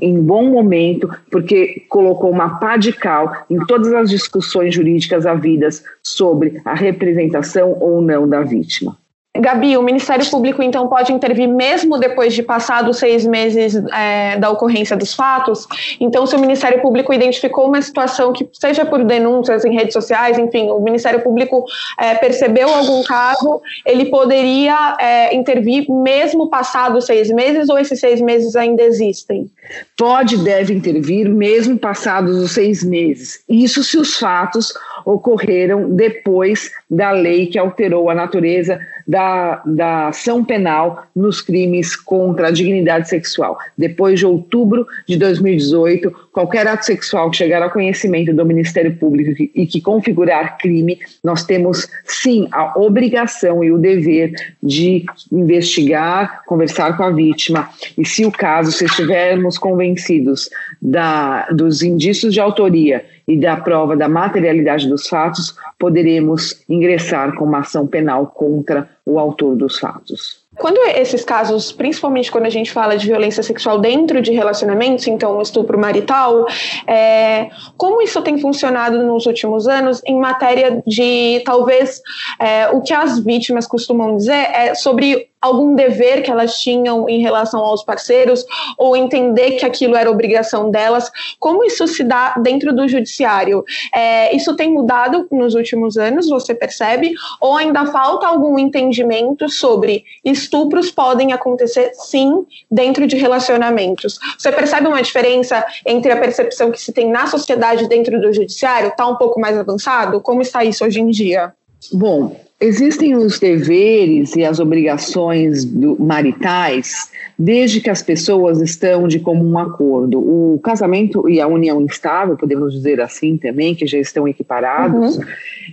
em bom momento, porque colocou uma pá de cal em todas as discussões jurídicas havidas sobre a representação ou não da vítima. Gabi, o Ministério Público então pode intervir mesmo depois de passados seis meses é, da ocorrência dos fatos. Então, se o Ministério Público identificou uma situação que, seja por denúncias em redes sociais, enfim, o Ministério Público é, percebeu algum caso, ele poderia é, intervir mesmo passados seis meses ou esses seis meses ainda existem? Pode e deve intervir mesmo passados os seis meses. Isso se os fatos ocorreram depois da lei que alterou a natureza da, da ação penal nos crimes contra a dignidade sexual. Depois de outubro de 2018, qualquer ato sexual que chegar ao conhecimento do Ministério Público e que configurar crime, nós temos sim a obrigação e o dever de investigar, conversar com a vítima e, se o caso, se estivermos convencidos da, dos indícios de autoria e da prova da materialidade dos fatos, poderemos ingressar com uma ação penal contra o autor dos fatos. Quando esses casos, principalmente quando a gente fala de violência sexual dentro de relacionamentos, então estupro marital, é, como isso tem funcionado nos últimos anos em matéria de talvez é, o que as vítimas costumam dizer é sobre algum dever que elas tinham em relação aos parceiros ou entender que aquilo era obrigação delas. Como isso se dá dentro do judiciário? É, isso tem mudado nos últimos anos, você percebe? Ou ainda falta algum entendimento sobre estupros podem acontecer sim dentro de relacionamentos? Você percebe uma diferença entre a percepção que se tem na sociedade dentro do judiciário? Está um pouco mais avançado? Como está isso hoje em dia? Bom, Existem os deveres e as obrigações do, maritais desde que as pessoas estão de comum acordo. O casamento e a união estável, podemos dizer assim também, que já estão equiparados, uhum.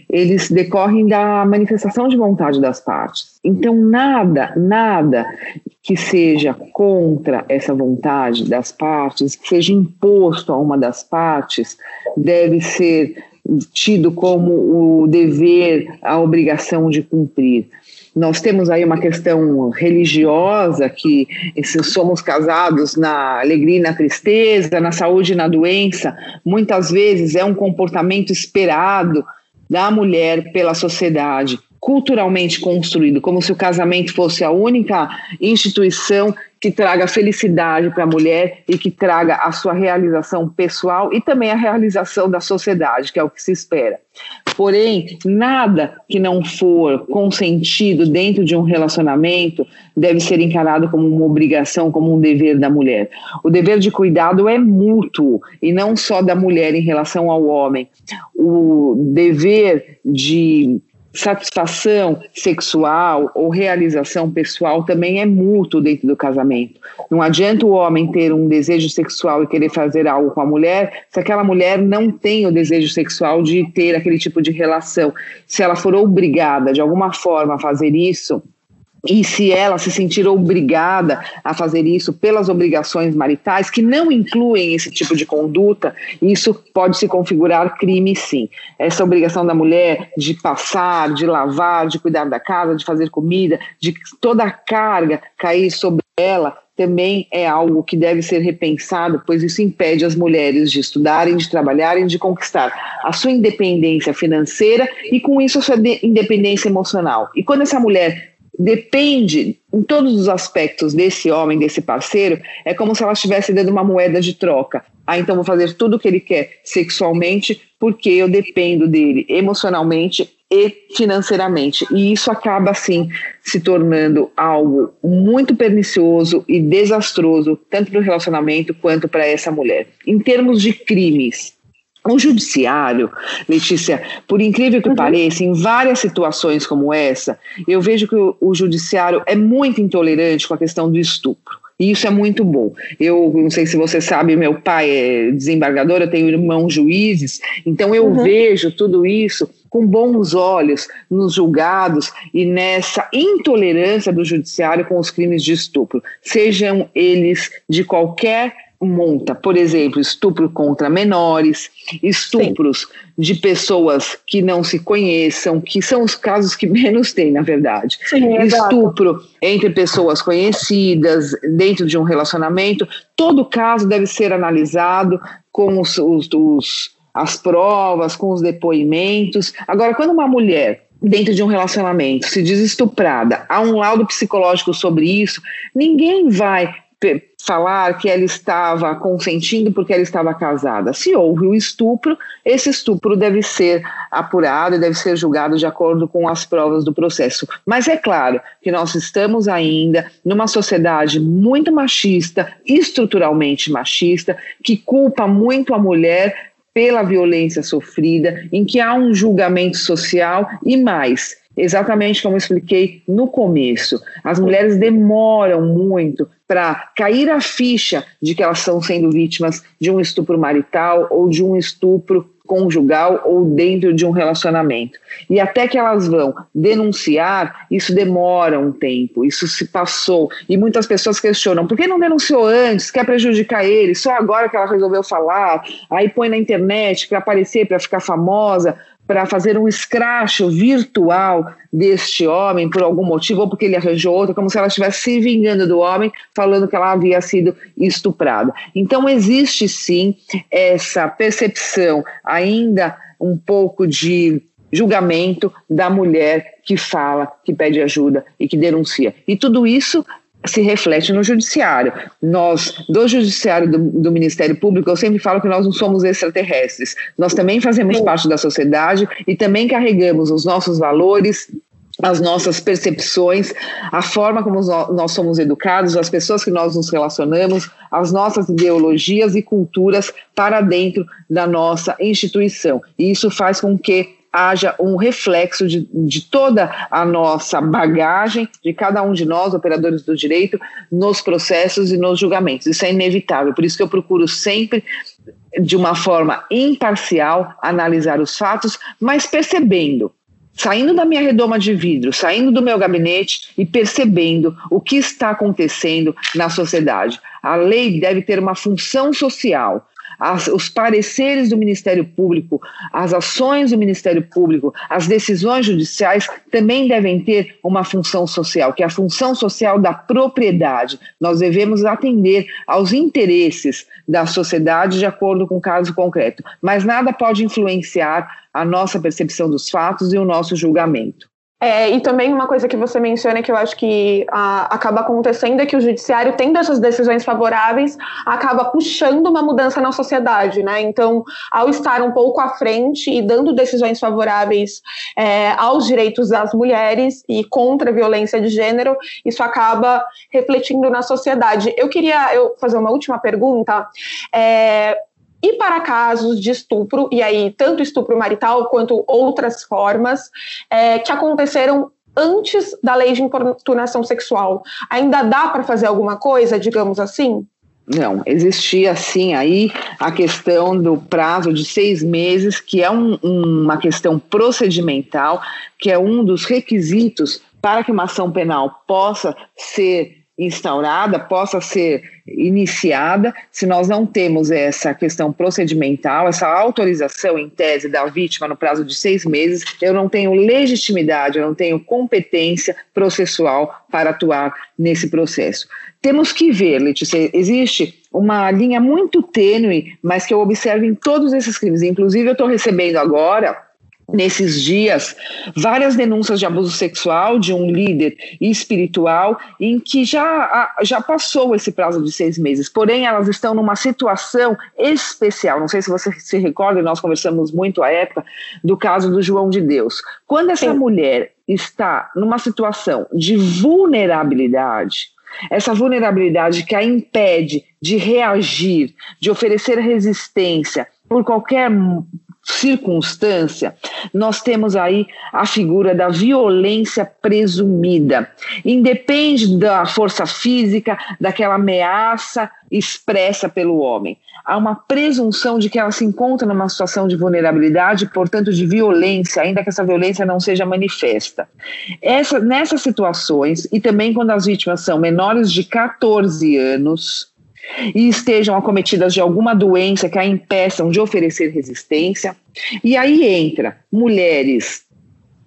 eles decorrem da manifestação de vontade das partes. Então, nada, nada que seja contra essa vontade das partes, que seja imposto a uma das partes, deve ser tido como o dever, a obrigação de cumprir. Nós temos aí uma questão religiosa, que se somos casados na alegria e na tristeza, na saúde e na doença, muitas vezes é um comportamento esperado da mulher pela sociedade culturalmente construído, como se o casamento fosse a única instituição que traga felicidade para a mulher e que traga a sua realização pessoal e também a realização da sociedade, que é o que se espera. Porém, nada que não for consentido dentro de um relacionamento deve ser encarado como uma obrigação, como um dever da mulher. O dever de cuidado é mútuo e não só da mulher em relação ao homem. O dever de satisfação sexual ou realização pessoal também é mútuo dentro do casamento. Não adianta o homem ter um desejo sexual e querer fazer algo com a mulher se aquela mulher não tem o desejo sexual de ter aquele tipo de relação. Se ela for obrigada de alguma forma a fazer isso, e se ela se sentir obrigada a fazer isso pelas obrigações maritais, que não incluem esse tipo de conduta, isso pode se configurar crime sim. Essa obrigação da mulher de passar, de lavar, de cuidar da casa, de fazer comida, de toda a carga cair sobre ela, também é algo que deve ser repensado, pois isso impede as mulheres de estudarem, de trabalharem, de conquistar a sua independência financeira e, com isso, a sua independência emocional. E quando essa mulher depende em todos os aspectos desse homem, desse parceiro, é como se ela estivesse dando uma moeda de troca. Ah, então vou fazer tudo o que ele quer sexualmente, porque eu dependo dele emocionalmente e financeiramente. E isso acaba, assim, se tornando algo muito pernicioso e desastroso, tanto para o relacionamento quanto para essa mulher. Em termos de crimes, o judiciário, Letícia, por incrível que uhum. pareça, em várias situações como essa, eu vejo que o, o judiciário é muito intolerante com a questão do estupro. E isso é muito bom. Eu não sei se você sabe, meu pai é desembargador, eu tenho irmãos juízes, então eu uhum. vejo tudo isso com bons olhos nos julgados e nessa intolerância do judiciário com os crimes de estupro, sejam eles de qualquer monta, por exemplo, estupro contra menores, estupros Sim. de pessoas que não se conheçam, que são os casos que [LAUGHS] menos tem, na verdade. Sim, estupro exato. entre pessoas conhecidas, dentro de um relacionamento. Todo caso deve ser analisado com os, os, os as provas, com os depoimentos. Agora, quando uma mulher dentro de um relacionamento se diz estuprada, há um laudo psicológico sobre isso, ninguém vai falar que ela estava consentindo porque ela estava casada. Se houve um estupro, esse estupro deve ser apurado e deve ser julgado de acordo com as provas do processo. Mas é claro que nós estamos ainda numa sociedade muito machista, estruturalmente machista, que culpa muito a mulher pela violência sofrida, em que há um julgamento social e mais exatamente como expliquei no começo. As mulheres demoram muito para cair a ficha de que elas estão sendo vítimas de um estupro marital ou de um estupro conjugal ou dentro de um relacionamento. E até que elas vão denunciar, isso demora um tempo, isso se passou. E muitas pessoas questionam: por que não denunciou antes? Quer prejudicar ele? Só agora que ela resolveu falar? Aí põe na internet para aparecer, para ficar famosa. Para fazer um escracho virtual deste homem por algum motivo, ou porque ele arranjou outro, como se ela estivesse se vingando do homem, falando que ela havia sido estuprada. Então, existe sim essa percepção, ainda um pouco de julgamento da mulher que fala, que pede ajuda e que denuncia. E tudo isso se reflete no judiciário. Nós, do judiciário do, do, Ministério Público, eu sempre falo que nós não somos extraterrestres. Nós também fazemos parte da sociedade e também carregamos os nossos valores, as nossas percepções, a forma como nós somos educados, as pessoas que nós nos relacionamos, as nossas ideologias e culturas para dentro da nossa instituição. E isso faz com que haja um reflexo de, de toda a nossa bagagem, de cada um de nós, operadores do direito, nos processos e nos julgamentos. Isso é inevitável, por isso que eu procuro sempre de uma forma imparcial analisar os fatos, mas percebendo saindo da minha redoma de vidro, saindo do meu gabinete e percebendo o que está acontecendo na sociedade. A lei deve ter uma função social as, os pareceres do Ministério Público, as ações do Ministério Público, as decisões judiciais também devem ter uma função social, que é a função social da propriedade. Nós devemos atender aos interesses da sociedade de acordo com o caso concreto, mas nada pode influenciar a nossa percepção dos fatos e o nosso julgamento. É, e também uma coisa que você menciona que eu acho que a, acaba acontecendo é que o judiciário, tendo essas decisões favoráveis, acaba puxando uma mudança na sociedade, né? Então, ao estar um pouco à frente e dando decisões favoráveis é, aos direitos das mulheres e contra a violência de gênero, isso acaba refletindo na sociedade. Eu queria eu fazer uma última pergunta. É, e para casos de estupro, e aí tanto estupro marital quanto outras formas, é, que aconteceram antes da lei de importunação sexual, ainda dá para fazer alguma coisa, digamos assim? Não, existia sim aí a questão do prazo de seis meses, que é um, uma questão procedimental, que é um dos requisitos para que uma ação penal possa ser instaurada, possa ser iniciada, se nós não temos essa questão procedimental, essa autorização em tese da vítima no prazo de seis meses, eu não tenho legitimidade, eu não tenho competência processual para atuar nesse processo. Temos que ver, Letícia, existe uma linha muito tênue, mas que eu observo em todos esses crimes. Inclusive, eu estou recebendo agora nesses dias várias denúncias de abuso sexual de um líder espiritual em que já, já passou esse prazo de seis meses, porém elas estão numa situação especial. Não sei se você se recorda, nós conversamos muito à época do caso do João de Deus. Quando essa Sim. mulher está numa situação de vulnerabilidade, essa vulnerabilidade que a impede de reagir, de oferecer resistência por qualquer circunstância, nós temos aí a figura da violência presumida. Independe da força física, daquela ameaça expressa pelo homem. Há uma presunção de que ela se encontra numa situação de vulnerabilidade, portanto, de violência, ainda que essa violência não seja manifesta. Essa, nessas situações, e também quando as vítimas são menores de 14 anos, e estejam acometidas de alguma doença que a impeçam de oferecer resistência. E aí entra mulheres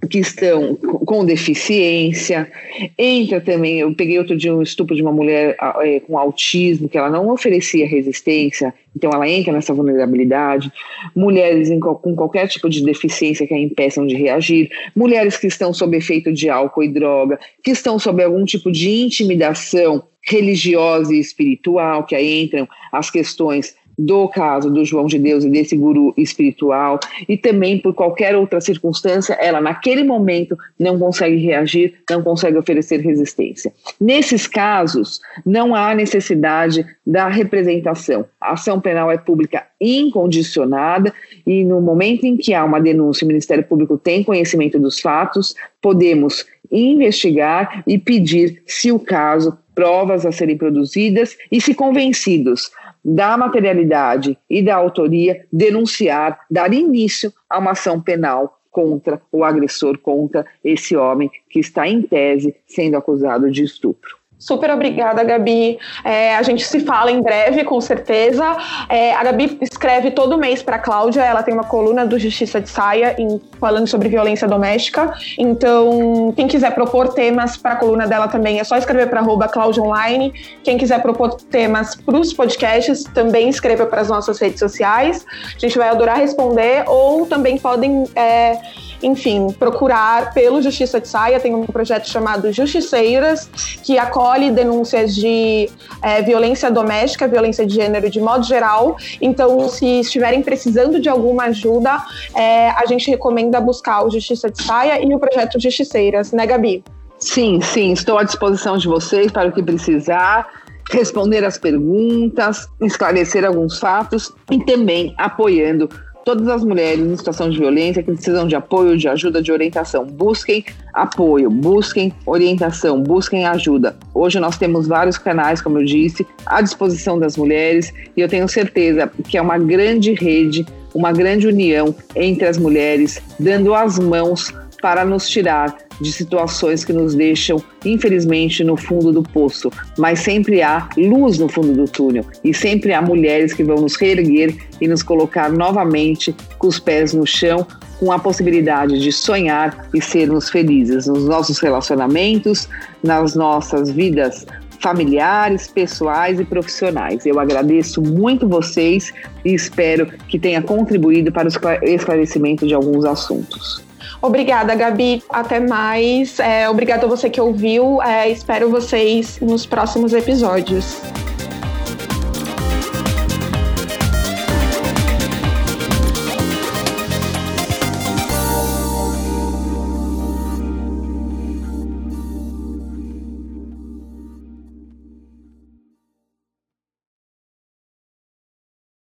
que estão com deficiência, entra também, eu peguei outro dia um estupro de uma mulher é, com autismo, que ela não oferecia resistência, então ela entra nessa vulnerabilidade, mulheres em, com qualquer tipo de deficiência que a impeçam de reagir, mulheres que estão sob efeito de álcool e droga, que estão sob algum tipo de intimidação religiosa e espiritual, que aí entram as questões do caso do João de Deus e desse guru espiritual, e também por qualquer outra circunstância, ela naquele momento não consegue reagir, não consegue oferecer resistência. Nesses casos, não há necessidade da representação. A ação penal é pública incondicionada e no momento em que há uma denúncia, o Ministério Público tem conhecimento dos fatos, podemos investigar e pedir, se o caso, provas a serem produzidas e, se convencidos da materialidade e da autoria, denunciar, dar início a uma ação penal contra o agressor, contra esse homem que está em tese sendo acusado de estupro. Super obrigada, Gabi. É, a gente se fala em breve, com certeza. É, a Gabi escreve todo mês para a Cláudia, ela tem uma coluna do Justiça de Saia em, falando sobre violência doméstica. Então, quem quiser propor temas para a coluna dela também é só escrever para Cláudia Online. Quem quiser propor temas para os podcasts, também escreva para as nossas redes sociais. A gente vai adorar responder, ou também podem. É, enfim, procurar pelo Justiça de Saia. Tem um projeto chamado Justiceiras, que acolhe denúncias de é, violência doméstica, violência de gênero de modo geral. Então, se estiverem precisando de alguma ajuda, é, a gente recomenda buscar o Justiça de Saia e o projeto Justiceiras, né, Gabi? Sim, sim, estou à disposição de vocês para o que precisar responder as perguntas, esclarecer alguns fatos e também apoiando todas as mulheres em situação de violência que precisam de apoio, de ajuda, de orientação. Busquem apoio, busquem orientação, busquem ajuda. Hoje nós temos vários canais, como eu disse, à disposição das mulheres e eu tenho certeza que é uma grande rede, uma grande união entre as mulheres, dando as mãos para nos tirar de situações que nos deixam, infelizmente, no fundo do poço. Mas sempre há luz no fundo do túnel e sempre há mulheres que vão nos reerguer e nos colocar novamente com os pés no chão, com a possibilidade de sonhar e sermos felizes nos nossos relacionamentos, nas nossas vidas familiares, pessoais e profissionais. Eu agradeço muito vocês e espero que tenha contribuído para o esclarecimento de alguns assuntos. Obrigada, Gabi. Até mais. É, obrigada a você que ouviu. É, espero vocês nos próximos episódios.